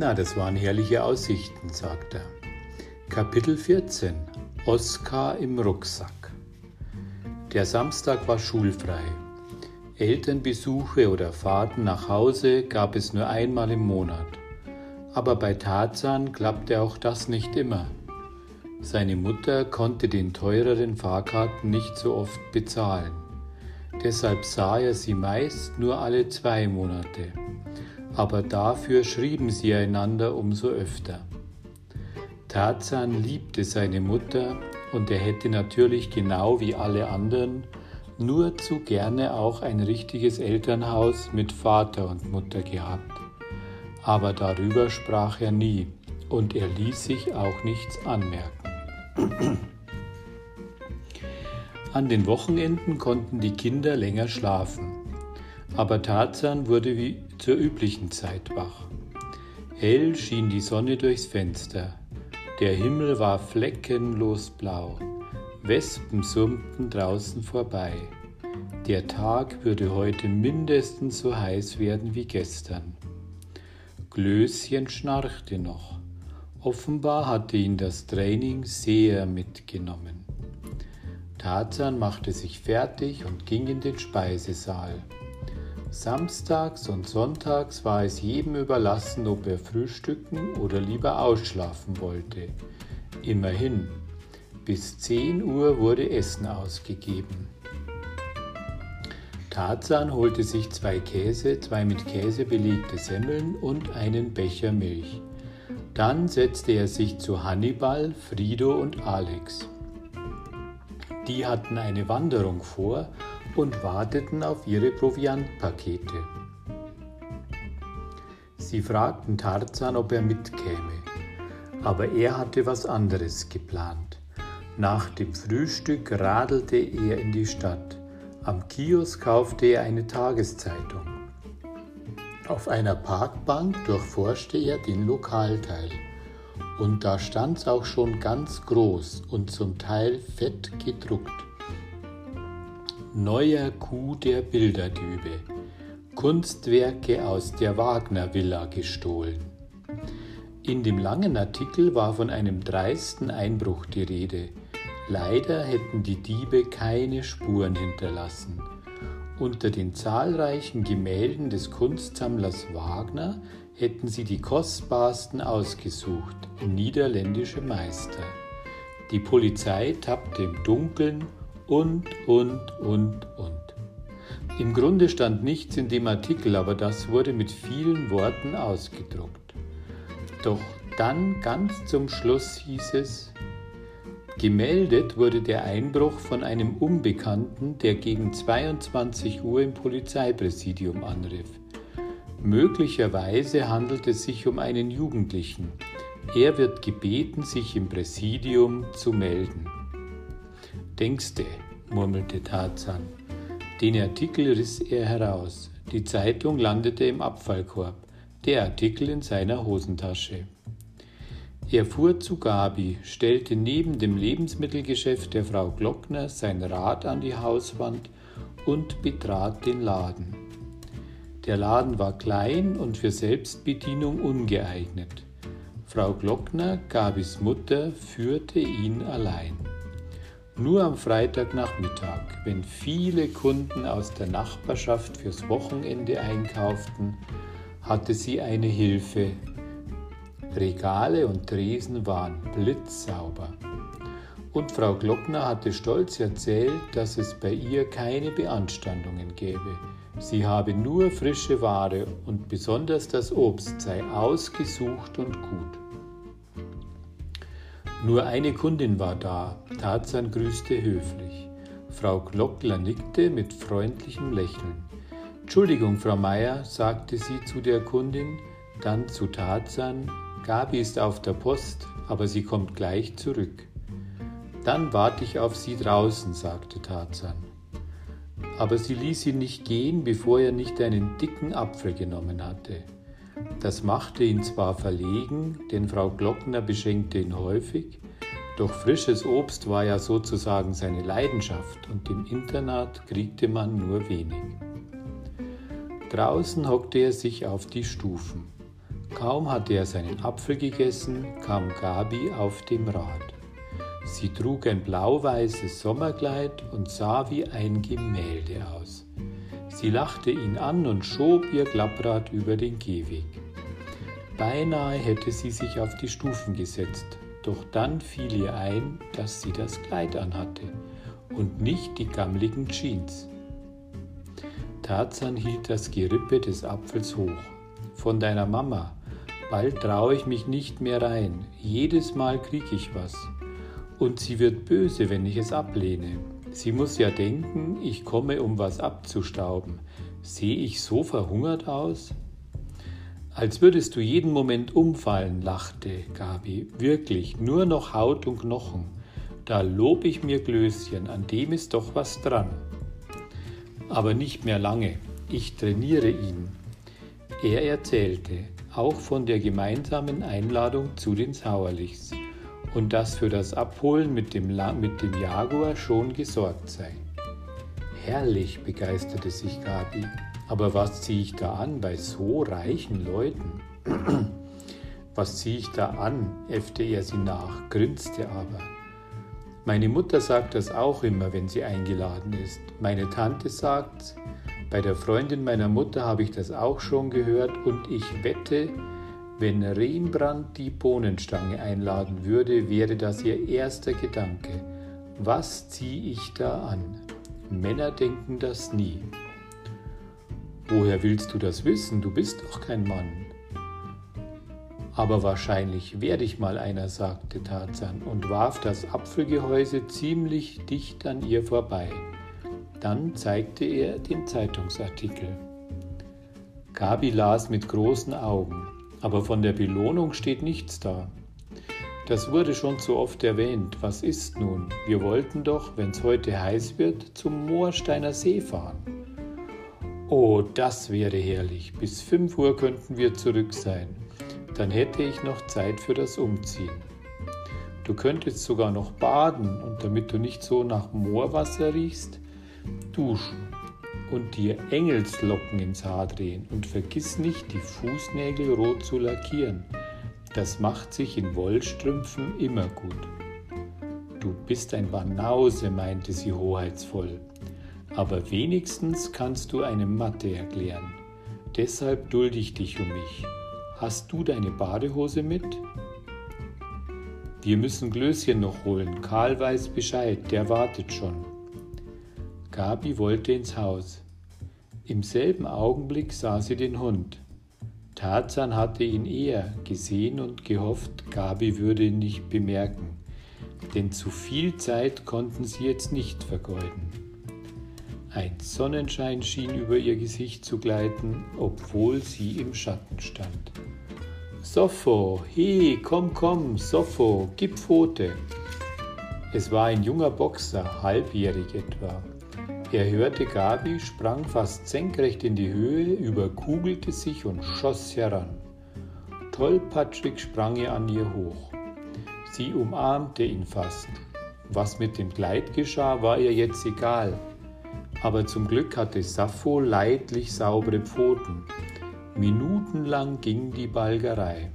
Na, das waren herrliche Aussichten, sagt er. Kapitel 14 Oskar im Rucksack Der Samstag war schulfrei. Elternbesuche oder Fahrten nach Hause gab es nur einmal im Monat. Aber bei Tarzan klappte auch das nicht immer. Seine Mutter konnte den teureren Fahrkarten nicht so oft bezahlen. Deshalb sah er sie meist nur alle zwei Monate. Aber dafür schrieben sie einander umso öfter. Tarzan liebte seine Mutter und er hätte natürlich genau wie alle anderen nur zu gerne auch ein richtiges Elternhaus mit Vater und Mutter gehabt. Aber darüber sprach er nie und er ließ sich auch nichts anmerken. An den Wochenenden konnten die Kinder länger schlafen, aber Tarzan wurde wie zur üblichen Zeit wach. Hell schien die Sonne durchs Fenster, der Himmel war fleckenlos blau, Wespen summten draußen vorbei. Der Tag würde heute mindestens so heiß werden wie gestern. Glöschen schnarchte noch. Offenbar hatte ihn das Training sehr mitgenommen. Tarzan machte sich fertig und ging in den Speisesaal. Samstags und sonntags war es jedem überlassen, ob er frühstücken oder lieber ausschlafen wollte. Immerhin, bis 10 Uhr wurde Essen ausgegeben. Tarzan holte sich zwei Käse, zwei mit Käse belegte Semmeln und einen Becher Milch. Dann setzte er sich zu Hannibal, Frido und Alex. Die hatten eine Wanderung vor und warteten auf ihre Proviantpakete. Sie fragten Tarzan, ob er mitkäme, aber er hatte was anderes geplant. Nach dem Frühstück radelte er in die Stadt. Am Kiosk kaufte er eine Tageszeitung. Auf einer Parkbank durchforschte er den Lokalteil. Und da stand's auch schon ganz groß und zum Teil fett gedruckt. Neuer Coup der Bilderdiebe. Kunstwerke aus der Wagner Villa gestohlen. In dem langen Artikel war von einem dreisten Einbruch die Rede. Leider hätten die Diebe keine Spuren hinterlassen. Unter den zahlreichen Gemälden des Kunstsammlers Wagner hätten sie die kostbarsten ausgesucht, niederländische Meister. Die Polizei tappte im Dunkeln und, und, und, und. Im Grunde stand nichts in dem Artikel, aber das wurde mit vielen Worten ausgedruckt. Doch dann ganz zum Schluss hieß es, Gemeldet wurde der Einbruch von einem Unbekannten, der gegen 22 Uhr im Polizeipräsidium anriff. Möglicherweise handelt es sich um einen Jugendlichen. Er wird gebeten, sich im Präsidium zu melden. Denkste, murmelte Tarzan. Den Artikel riss er heraus. Die Zeitung landete im Abfallkorb, der Artikel in seiner Hosentasche. Er fuhr zu Gabi, stellte neben dem Lebensmittelgeschäft der Frau Glockner sein Rad an die Hauswand und betrat den Laden. Der Laden war klein und für Selbstbedienung ungeeignet. Frau Glockner, Gabis Mutter, führte ihn allein. Nur am Freitagnachmittag, wenn viele Kunden aus der Nachbarschaft fürs Wochenende einkauften, hatte sie eine Hilfe, Regale und Tresen waren blitzsauber. Und Frau Glockner hatte stolz erzählt, dass es bei ihr keine Beanstandungen gäbe. Sie habe nur frische Ware und besonders das Obst sei ausgesucht und gut. Nur eine Kundin war da. Tarzan grüßte höflich. Frau Glockler nickte mit freundlichem Lächeln. Entschuldigung, Frau Meier, sagte sie zu der Kundin, dann zu Tarzan, Gabi ist auf der Post, aber sie kommt gleich zurück. Dann warte ich auf sie draußen, sagte Tarzan. Aber sie ließ ihn nicht gehen, bevor er nicht einen dicken Apfel genommen hatte. Das machte ihn zwar verlegen, denn Frau Glockner beschenkte ihn häufig, doch frisches Obst war ja sozusagen seine Leidenschaft und im Internat kriegte man nur wenig. Draußen hockte er sich auf die Stufen. Kaum hatte er seinen Apfel gegessen, kam Gabi auf dem Rad. Sie trug ein blau-weißes Sommerkleid und sah wie ein Gemälde aus. Sie lachte ihn an und schob ihr Klapprad über den Gehweg. Beinahe hätte sie sich auf die Stufen gesetzt, doch dann fiel ihr ein, dass sie das Kleid anhatte und nicht die gammligen Jeans. Tarzan hielt das Gerippe des Apfels hoch. Von deiner Mama. Bald traue ich mich nicht mehr rein. Jedes Mal krieg ich was. Und sie wird böse, wenn ich es ablehne. Sie muss ja denken, ich komme, um was abzustauben. Sehe ich so verhungert aus? Als würdest du jeden Moment umfallen, lachte Gabi. Wirklich, nur noch Haut und Knochen. Da lob ich mir Glöschen, an dem ist doch was dran. Aber nicht mehr lange. Ich trainiere ihn. Er erzählte auch von der gemeinsamen Einladung zu den Sauerlichs und dass für das Abholen mit dem, mit dem Jaguar schon gesorgt sei. Herrlich, begeisterte sich Gabi. Aber was ziehe ich da an bei so reichen Leuten? was ziehe ich da an? äffte er sie nach, grinste aber. Meine Mutter sagt das auch immer, wenn sie eingeladen ist. Meine Tante sagt's. Bei der Freundin meiner Mutter habe ich das auch schon gehört und ich wette, wenn Rembrandt die Bohnenstange einladen würde, wäre das ihr erster Gedanke. Was ziehe ich da an? Männer denken das nie. Woher willst du das wissen? Du bist doch kein Mann. Aber wahrscheinlich werde ich mal einer, sagte Tarzan und warf das Apfelgehäuse ziemlich dicht an ihr vorbei. Dann zeigte er den Zeitungsartikel. Gabi las mit großen Augen, aber von der Belohnung steht nichts da. Das wurde schon zu oft erwähnt. Was ist nun? Wir wollten doch, wenn es heute heiß wird, zum Moorsteiner See fahren. Oh, das wäre herrlich. Bis 5 Uhr könnten wir zurück sein. Dann hätte ich noch Zeit für das Umziehen. Du könntest sogar noch baden und damit du nicht so nach Moorwasser riechst, duschen und dir Engelslocken ins Haar drehen und vergiss nicht, die Fußnägel rot zu lackieren. Das macht sich in Wollstrümpfen immer gut. Du bist ein Banause, meinte sie hoheitsvoll aber wenigstens kannst du eine Mathe erklären. Deshalb dulde ich dich um mich. Hast du deine Badehose mit? Wir müssen Glöschen noch holen. Karl weiß Bescheid, der wartet schon. Gabi wollte ins Haus. Im selben Augenblick sah sie den Hund. Tarzan hatte ihn eher gesehen und gehofft, Gabi würde ihn nicht bemerken, denn zu viel Zeit konnten sie jetzt nicht vergeuden. Ein Sonnenschein schien über ihr Gesicht zu gleiten, obwohl sie im Schatten stand. Soffo, he, komm, komm, Soffo, gib Pfote. Es war ein junger Boxer, halbjährig etwa. Er hörte Gabi, sprang fast senkrecht in die Höhe, überkugelte sich und schoss heran. Tollpatschig sprang er an ihr hoch. Sie umarmte ihn fast. Was mit dem Kleid geschah, war ihr jetzt egal aber zum Glück hatte Sappho leidlich saubere Pfoten. Minutenlang ging die Balgerei.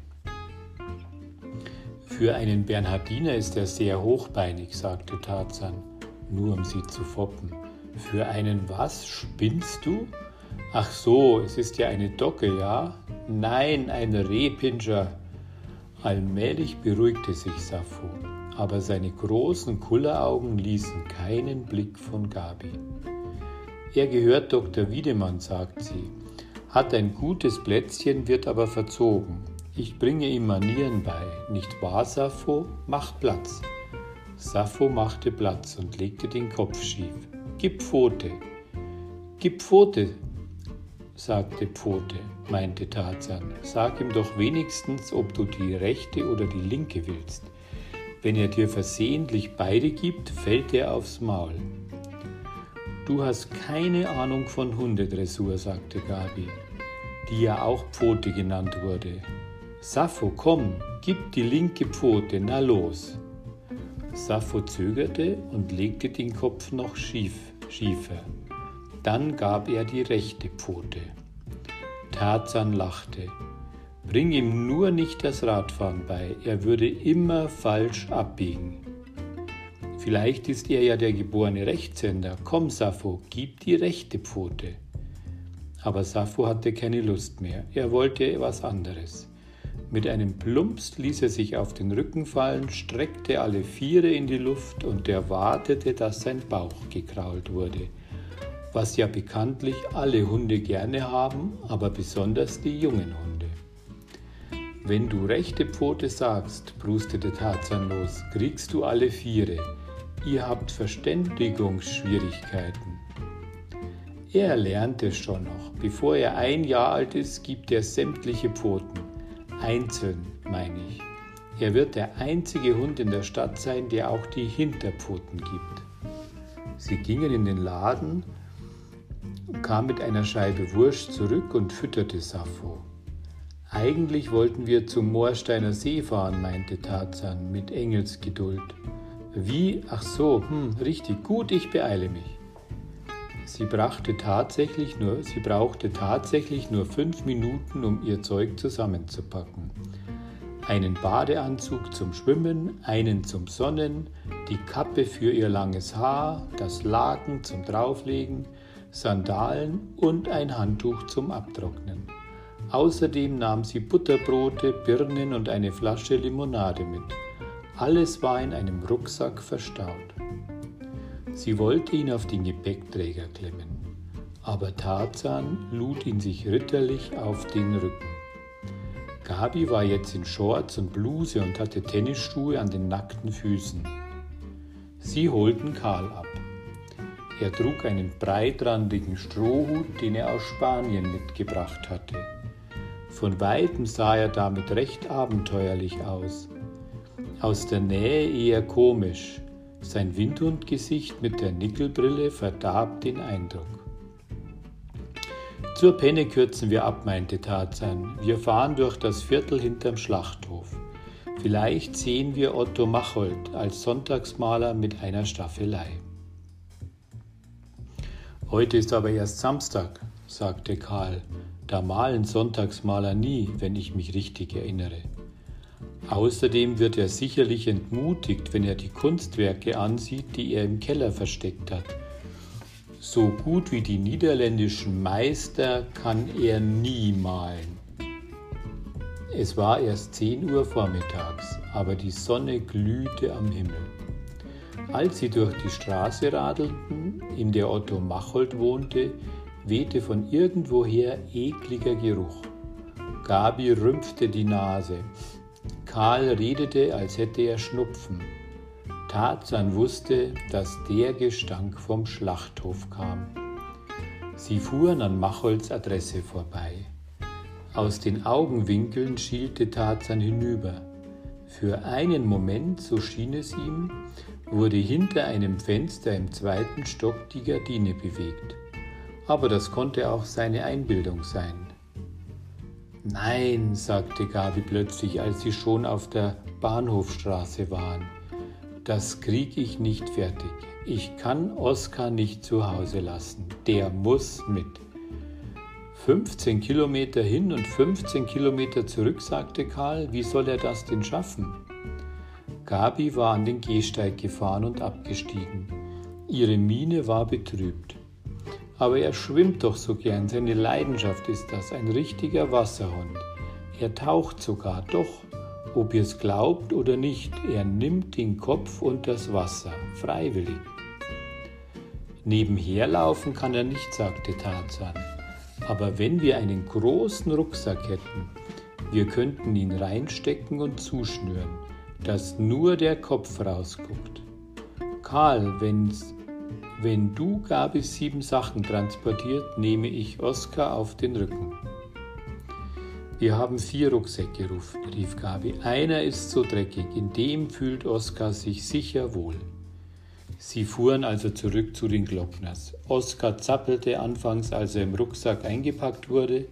Für einen Bernhardiner ist er sehr hochbeinig, sagte Tarzan, nur um sie zu foppen. Für einen was? Spinnst du? Ach so, es ist ja eine Docke, ja? Nein, ein Rehpinscher. Allmählich beruhigte sich Sappho, aber seine großen Kulleraugen ließen keinen Blick von Gabi. Er gehört Dr. Wiedemann, sagt sie, hat ein gutes Plätzchen, wird aber verzogen. Ich bringe ihm Manieren bei, nicht wahr, Sappho? Mach Platz. Sappho machte Platz und legte den Kopf schief. Gib Pfote. Gib Pfote, sagte Pfote, meinte Tarzan. Sag ihm doch wenigstens, ob du die rechte oder die linke willst. Wenn er dir versehentlich beide gibt, fällt er aufs Maul. Du hast keine Ahnung von Hundedressur, sagte Gabi, die ja auch Pfote genannt wurde. Sappho, komm, gib die linke Pfote, na los. Sappho zögerte und legte den Kopf noch schief, schiefer. Dann gab er die rechte Pfote. Tarzan lachte. Bring ihm nur nicht das Radfahren bei, er würde immer falsch abbiegen. Vielleicht ist er ja der geborene Rechtshänder. Komm, Sappho, gib die rechte Pfote. Aber Sappho hatte keine Lust mehr, er wollte was anderes. Mit einem Plumps ließ er sich auf den Rücken fallen, streckte alle Viere in die Luft und erwartete, dass sein Bauch gekrault wurde. Was ja bekanntlich alle Hunde gerne haben, aber besonders die jungen Hunde. Wenn du rechte Pfote sagst, brustete Tarzan los, kriegst du alle Viere. Ihr habt Verständigungsschwierigkeiten. Er lernt es schon noch. Bevor er ein Jahr alt ist, gibt er sämtliche Pfoten. Einzeln, meine ich. Er wird der einzige Hund in der Stadt sein, der auch die Hinterpfoten gibt. Sie gingen in den Laden, kam mit einer Scheibe Wurst zurück und fütterte Sappho. Eigentlich wollten wir zum Moorsteiner See fahren, meinte Tarzan mit Engelsgeduld. Wie? Ach so, hm, richtig, gut, ich beeile mich. Sie, brachte tatsächlich nur, sie brauchte tatsächlich nur fünf Minuten, um ihr Zeug zusammenzupacken. Einen Badeanzug zum Schwimmen, einen zum Sonnen, die Kappe für ihr langes Haar, das Laken zum Drauflegen, Sandalen und ein Handtuch zum Abtrocknen. Außerdem nahm sie Butterbrote, Birnen und eine Flasche Limonade mit. Alles war in einem Rucksack verstaut. Sie wollte ihn auf den Gepäckträger klemmen, aber Tarzan lud ihn sich ritterlich auf den Rücken. Gabi war jetzt in Shorts und Bluse und hatte Tennisschuhe an den nackten Füßen. Sie holten Karl ab. Er trug einen breitrandigen Strohhut, den er aus Spanien mitgebracht hatte. Von weitem sah er damit recht abenteuerlich aus. Aus der Nähe eher komisch, sein Windhundgesicht mit der Nickelbrille verdarb den Eindruck. Zur Penne kürzen wir ab, meinte Tarzan. Wir fahren durch das Viertel hinterm Schlachthof. Vielleicht sehen wir Otto Machold als Sonntagsmaler mit einer Staffelei. Heute ist aber erst Samstag, sagte Karl. Da malen Sonntagsmaler nie, wenn ich mich richtig erinnere. Außerdem wird er sicherlich entmutigt, wenn er die Kunstwerke ansieht, die er im Keller versteckt hat. So gut wie die niederländischen Meister kann er nie malen. Es war erst 10 Uhr vormittags, aber die Sonne glühte am Himmel. Als sie durch die Straße radelten, in der Otto Machold wohnte, wehte von irgendwoher ekliger Geruch. Gabi rümpfte die Nase. Karl redete, als hätte er Schnupfen. Tarzan wusste, dass der Gestank vom Schlachthof kam. Sie fuhren an Macholds Adresse vorbei. Aus den Augenwinkeln schielte Tarzan hinüber. Für einen Moment, so schien es ihm, wurde hinter einem Fenster im zweiten Stock die Gardine bewegt. Aber das konnte auch seine Einbildung sein. Nein, sagte Gabi plötzlich, als sie schon auf der Bahnhofstraße waren. Das krieg ich nicht fertig. Ich kann Oskar nicht zu Hause lassen. Der muss mit. 15 Kilometer hin und 15 Kilometer zurück, sagte Karl. Wie soll er das denn schaffen? Gabi war an den Gehsteig gefahren und abgestiegen. Ihre Miene war betrübt. Aber er schwimmt doch so gern, seine Leidenschaft ist das, ein richtiger Wasserhund. Er taucht sogar, doch, ob ihr es glaubt oder nicht, er nimmt den Kopf und das Wasser, freiwillig. Nebenher laufen kann er nicht, sagte Tarzan. Aber wenn wir einen großen Rucksack hätten, wir könnten ihn reinstecken und zuschnüren, dass nur der Kopf rausguckt. Karl, wenn's wenn du Gabis sieben Sachen transportiert, nehme ich Oskar auf den Rücken. Wir haben vier Rucksäcke, rief Gabi. Einer ist so dreckig, in dem fühlt Oskar sich sicher wohl. Sie fuhren also zurück zu den Glockners. Oskar zappelte anfangs, als er im Rucksack eingepackt wurde,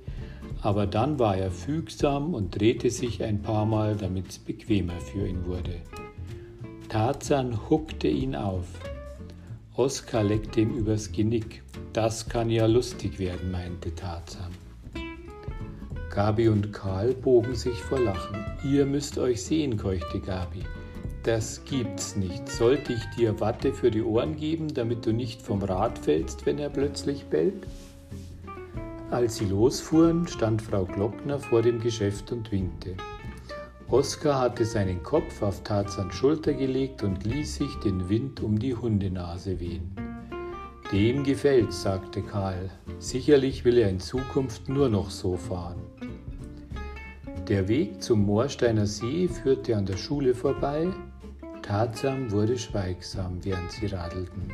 aber dann war er fügsam und drehte sich ein paar Mal, damit es bequemer für ihn wurde. Tarzan huckte ihn auf. Oskar leckte ihm übers Genick. Das kann ja lustig werden, meinte Tarzan. Gabi und Karl bogen sich vor Lachen. Ihr müsst euch sehen, keuchte Gabi. Das gibt's nicht. Sollte ich dir Watte für die Ohren geben, damit du nicht vom Rad fällst, wenn er plötzlich bellt? Als sie losfuhren, stand Frau Glockner vor dem Geschäft und winkte. Oskar hatte seinen Kopf auf Tarzans Schulter gelegt und ließ sich den Wind um die Hundenase wehen. Dem gefällt's, sagte Karl. Sicherlich will er in Zukunft nur noch so fahren. Der Weg zum Moorsteiner See führte an der Schule vorbei. Tarzan wurde schweigsam, während sie radelten.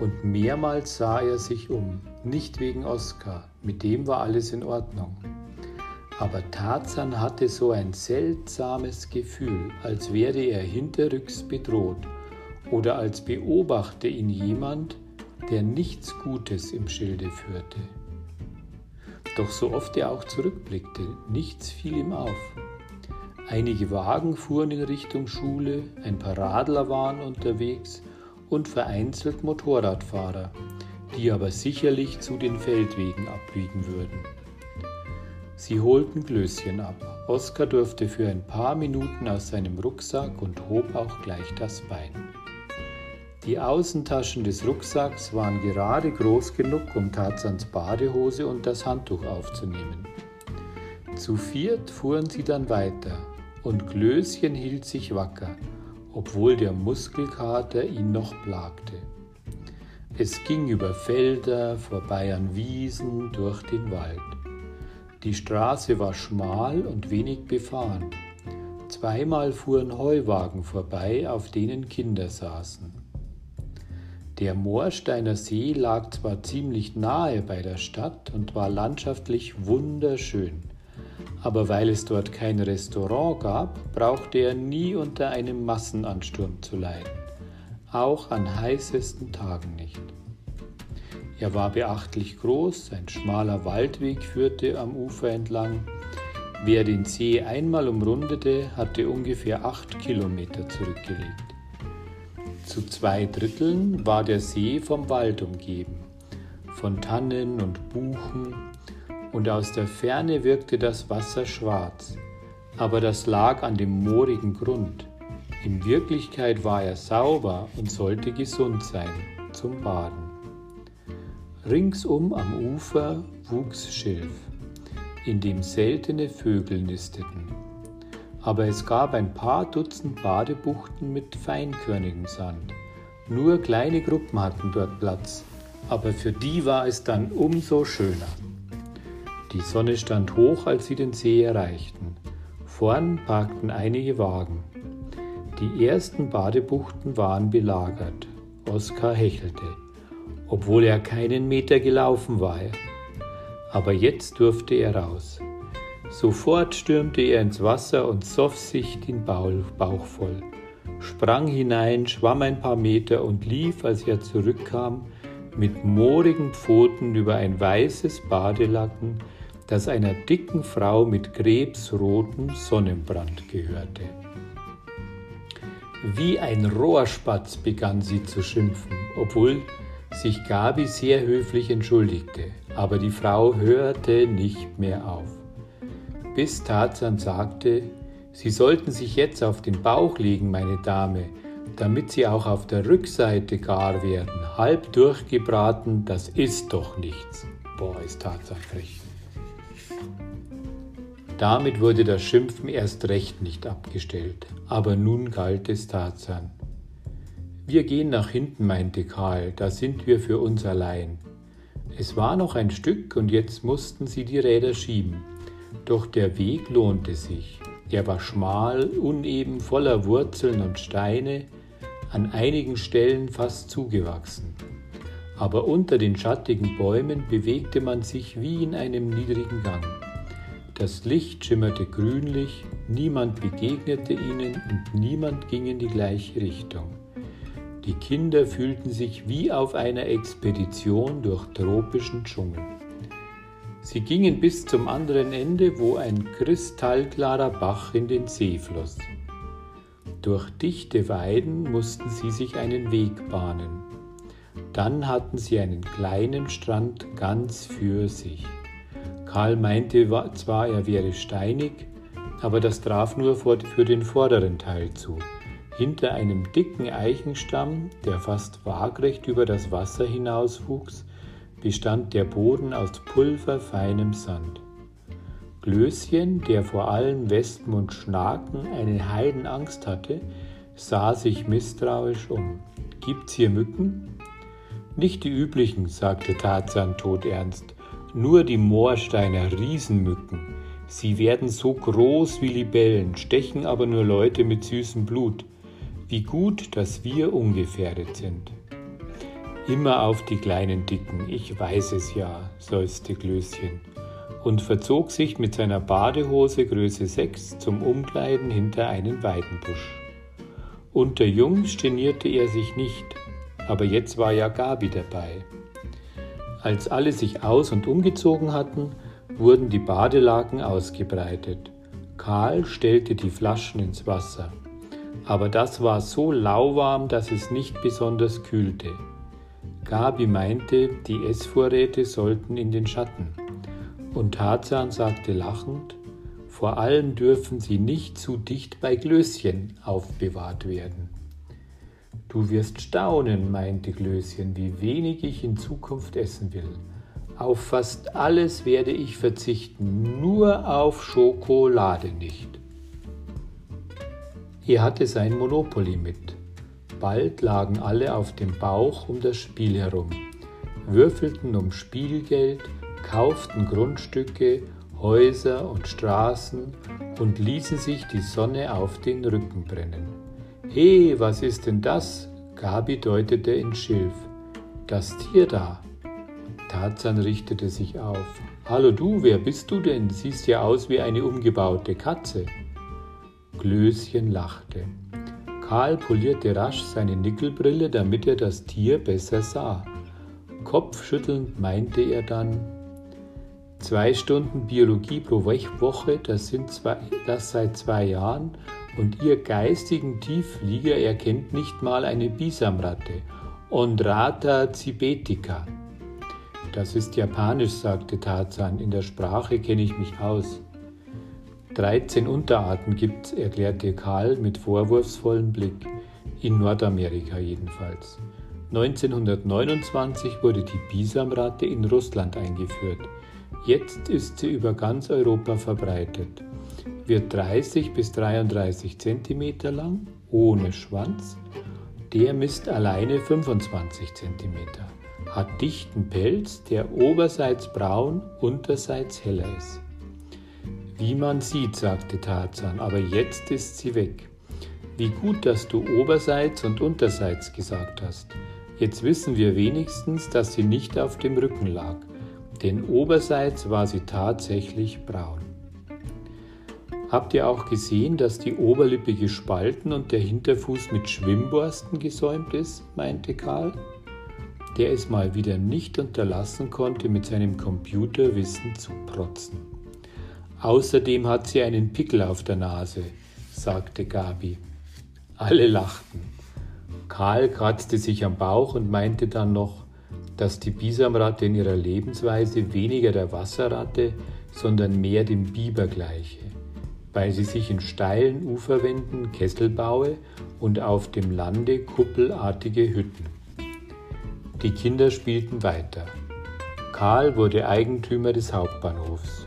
Und mehrmals sah er sich um, nicht wegen Oskar, mit dem war alles in Ordnung. Aber Tarzan hatte so ein seltsames Gefühl, als wäre er hinterrücks bedroht oder als beobachte ihn jemand, der nichts Gutes im Schilde führte. Doch so oft er auch zurückblickte, nichts fiel ihm auf. Einige Wagen fuhren in Richtung Schule, ein paar Radler waren unterwegs und vereinzelt Motorradfahrer, die aber sicherlich zu den Feldwegen abbiegen würden. Sie holten Glöschen ab. Oskar durfte für ein paar Minuten aus seinem Rucksack und hob auch gleich das Bein. Die Außentaschen des Rucksacks waren gerade groß genug, um Tarzans Badehose und das Handtuch aufzunehmen. Zu viert fuhren sie dann weiter, und Klößchen hielt sich wacker, obwohl der Muskelkater ihn noch plagte. Es ging über Felder, vorbei an Wiesen, durch den Wald. Die Straße war schmal und wenig befahren. Zweimal fuhren Heuwagen vorbei, auf denen Kinder saßen. Der Moorsteiner See lag zwar ziemlich nahe bei der Stadt und war landschaftlich wunderschön, aber weil es dort kein Restaurant gab, brauchte er nie unter einem Massenansturm zu leiden, auch an heißesten Tagen nicht. Er war beachtlich groß, ein schmaler Waldweg führte am Ufer entlang. Wer den See einmal umrundete, hatte ungefähr acht Kilometer zurückgelegt. Zu zwei Dritteln war der See vom Wald umgeben, von Tannen und Buchen, und aus der Ferne wirkte das Wasser schwarz, aber das lag an dem moorigen Grund. In Wirklichkeit war er sauber und sollte gesund sein zum Baden. Ringsum am Ufer wuchs Schilf, in dem seltene Vögel nisteten aber es gab ein paar Dutzend Badebuchten mit feinkörnigem Sand. Nur kleine Gruppen hatten dort Platz, aber für die war es dann umso schöner. Die Sonne stand hoch, als sie den See erreichten. Vorn parkten einige Wagen. Die ersten Badebuchten waren belagert. Oskar hechelte, obwohl er keinen Meter gelaufen war. Aber jetzt durfte er raus. Sofort stürmte er ins Wasser und soff sich den Bauch voll, sprang hinein, schwamm ein paar Meter und lief, als er zurückkam, mit moorigen Pfoten über ein weißes Badelacken, das einer dicken Frau mit krebsrotem Sonnenbrand gehörte. Wie ein Rohrspatz begann sie zu schimpfen, obwohl sich Gabi sehr höflich entschuldigte, aber die Frau hörte nicht mehr auf bis Tarzan sagte, Sie sollten sich jetzt auf den Bauch legen, meine Dame, damit Sie auch auf der Rückseite gar werden. Halb durchgebraten, das ist doch nichts. Boah, ist Tarzan frech. Damit wurde das Schimpfen erst recht nicht abgestellt, aber nun galt es Tarzan. Wir gehen nach hinten, meinte Karl, da sind wir für uns allein. Es war noch ein Stück und jetzt mussten sie die Räder schieben. Doch der Weg lohnte sich. Er war schmal, uneben, voller Wurzeln und Steine, an einigen Stellen fast zugewachsen. Aber unter den schattigen Bäumen bewegte man sich wie in einem niedrigen Gang. Das Licht schimmerte grünlich, niemand begegnete ihnen und niemand ging in die gleiche Richtung. Die Kinder fühlten sich wie auf einer Expedition durch tropischen Dschungel. Sie gingen bis zum anderen Ende, wo ein kristallklarer Bach in den See floss. Durch dichte Weiden mussten sie sich einen Weg bahnen. Dann hatten sie einen kleinen Strand ganz für sich. Karl meinte zwar, er wäre steinig, aber das traf nur für den vorderen Teil zu. Hinter einem dicken Eichenstamm, der fast waagrecht über das Wasser hinauswuchs, bestand der Boden aus pulverfeinem Sand. Glöschen, der vor allen Wespen und Schnaken eine Heidenangst hatte, sah sich misstrauisch um. Gibt's hier Mücken? Nicht die üblichen, sagte Tarzan todernst, nur die Moorsteiner Riesenmücken. Sie werden so groß wie Libellen, stechen aber nur Leute mit süßem Blut. Wie gut, dass wir ungefährdet sind. Immer auf die kleinen Dicken, ich weiß es ja, seufzte Glöschen und verzog sich mit seiner Badehose Größe 6 zum Umkleiden hinter einen Weidenbusch. Unter Jungs genierte er sich nicht, aber jetzt war ja Gabi dabei. Als alle sich aus- und umgezogen hatten, wurden die Badelaken ausgebreitet. Karl stellte die Flaschen ins Wasser. Aber das war so lauwarm, dass es nicht besonders kühlte. Gabi meinte, die Essvorräte sollten in den Schatten. Und Tarzan sagte lachend, vor allem dürfen sie nicht zu dicht bei Glöschen aufbewahrt werden. Du wirst staunen, meinte Glöschen, wie wenig ich in Zukunft essen will. Auf fast alles werde ich verzichten, nur auf Schokolade nicht. Er hatte sein Monopoly mit. Bald lagen alle auf dem Bauch um das Spiel herum, würfelten um Spielgeld, kauften Grundstücke, Häuser und Straßen und ließen sich die Sonne auf den Rücken brennen. He, was ist denn das? Gabi deutete ins Schilf. Das Tier da. Tarzan richtete sich auf. Hallo du, wer bist du denn? Siehst ja aus wie eine umgebaute Katze. Glöschen lachte. Karl polierte rasch seine Nickelbrille, damit er das Tier besser sah. Kopfschüttelnd meinte er dann, zwei Stunden Biologie pro Woche, das sind zwei, das seit zwei Jahren, und ihr geistigen Tiefflieger erkennt nicht mal eine Bisamratte. Ondrata cibetica. Das ist japanisch, sagte Tarzan. In der Sprache kenne ich mich aus. 13 Unterarten gibt's, erklärte Karl mit vorwurfsvollem Blick. In Nordamerika jedenfalls. 1929 wurde die Bisamratte in Russland eingeführt. Jetzt ist sie über ganz Europa verbreitet. Wird 30 bis 33 cm lang, ohne Schwanz. Der misst alleine 25 cm. Hat dichten Pelz, der oberseits braun, unterseits heller ist. Wie man sieht, sagte Tarzan, aber jetzt ist sie weg. Wie gut, dass du oberseits und unterseits gesagt hast. Jetzt wissen wir wenigstens, dass sie nicht auf dem Rücken lag, denn oberseits war sie tatsächlich braun. Habt ihr auch gesehen, dass die Oberlippe gespalten und der Hinterfuß mit Schwimmborsten gesäumt ist? meinte Karl, der es mal wieder nicht unterlassen konnte, mit seinem Computerwissen zu protzen. Außerdem hat sie einen Pickel auf der Nase, sagte Gabi. Alle lachten. Karl kratzte sich am Bauch und meinte dann noch, dass die Bisamratte in ihrer Lebensweise weniger der Wasserratte, sondern mehr dem Biber gleiche, weil sie sich in steilen Uferwänden Kessel baue und auf dem Lande kuppelartige Hütten. Die Kinder spielten weiter. Karl wurde Eigentümer des Hauptbahnhofs.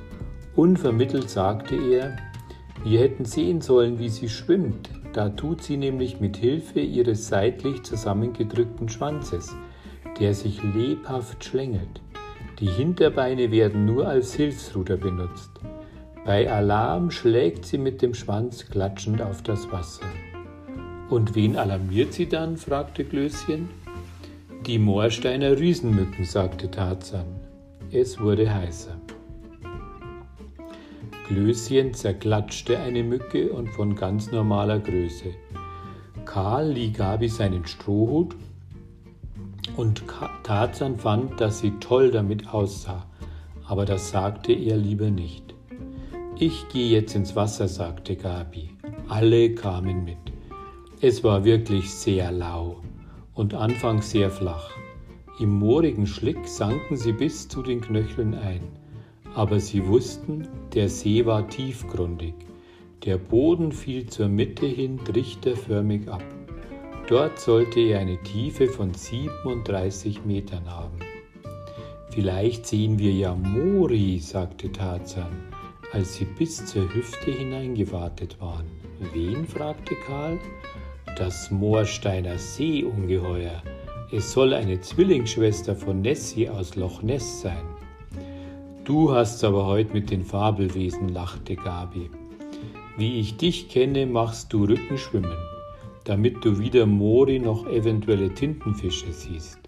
Unvermittelt sagte er, wir hätten sehen sollen, wie sie schwimmt. Da tut sie nämlich mit Hilfe ihres seitlich zusammengedrückten Schwanzes, der sich lebhaft schlängelt. Die Hinterbeine werden nur als Hilfsruder benutzt. Bei Alarm schlägt sie mit dem Schwanz klatschend auf das Wasser. Und wen alarmiert sie dann? fragte Glöschen. Die Moorsteiner Riesenmücken, sagte Tarzan. Es wurde heißer. Klößchen zerklatschte eine Mücke und von ganz normaler Größe. Karl lieh Gabi seinen Strohhut und Tarzan fand, dass sie toll damit aussah, aber das sagte er lieber nicht. Ich gehe jetzt ins Wasser, sagte Gabi. Alle kamen mit. Es war wirklich sehr lau und anfangs sehr flach. Im moorigen Schlick sanken sie bis zu den Knöcheln ein. Aber sie wussten, der See war tiefgründig. Der Boden fiel zur Mitte hin trichterförmig ab. Dort sollte er eine Tiefe von 37 Metern haben. Vielleicht sehen wir ja Mori, sagte Tarzan, als sie bis zur Hüfte hineingewartet waren. Wen? fragte Karl. Das Moorsteiner Seeungeheuer. Es soll eine Zwillingsschwester von Nessie aus Loch Ness sein. Du hast aber heute mit den Fabelwesen, lachte Gabi. Wie ich dich kenne, machst du Rückenschwimmen, damit du weder Mori noch eventuelle Tintenfische siehst.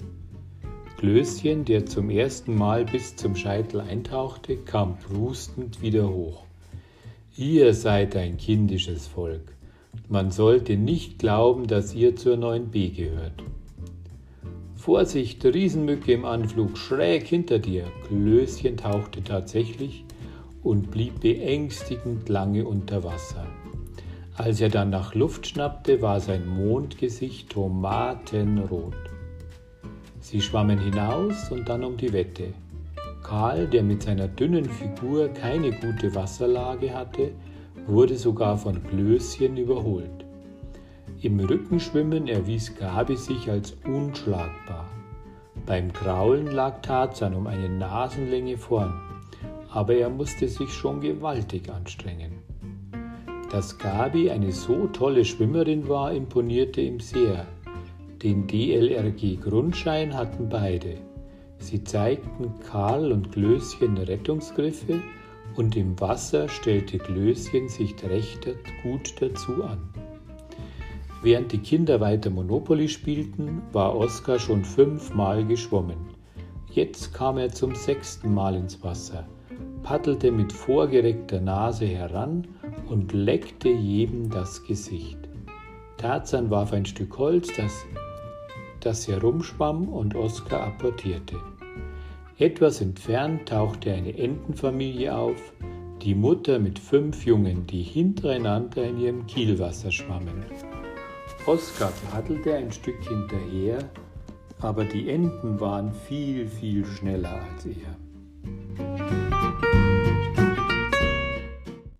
Klößchen, der zum ersten Mal bis zum Scheitel eintauchte, kam prustend wieder hoch. Ihr seid ein kindisches Volk. Man sollte nicht glauben, dass ihr zur 9b gehört. Vorsicht, Riesenmücke im Anflug, schräg hinter dir. Klößchen tauchte tatsächlich und blieb beängstigend lange unter Wasser. Als er dann nach Luft schnappte, war sein Mondgesicht tomatenrot. Sie schwammen hinaus und dann um die Wette. Karl, der mit seiner dünnen Figur keine gute Wasserlage hatte, wurde sogar von Klößchen überholt. Im Rückenschwimmen erwies Gabi sich als unschlagbar. Beim Kraulen lag Tarzan um eine Nasenlänge vorn aber er musste sich schon gewaltig anstrengen. Dass Gabi eine so tolle Schwimmerin war, imponierte ihm sehr. Den DLRG-Grundschein hatten beide. Sie zeigten Karl und Glöschen Rettungsgriffe und im Wasser stellte Glöschen sich recht gut dazu an. Während die Kinder weiter Monopoly spielten, war Oskar schon fünfmal geschwommen. Jetzt kam er zum sechsten Mal ins Wasser paddelte mit vorgereckter Nase heran und leckte jedem das Gesicht. Tarzan warf ein Stück Holz, das, das herumschwamm und Oskar apportierte. Etwas entfernt tauchte eine Entenfamilie auf, die Mutter mit fünf Jungen, die hintereinander in ihrem Kielwasser schwammen. Oskar paddelte ein Stück hinterher, aber die Enten waren viel, viel schneller als er.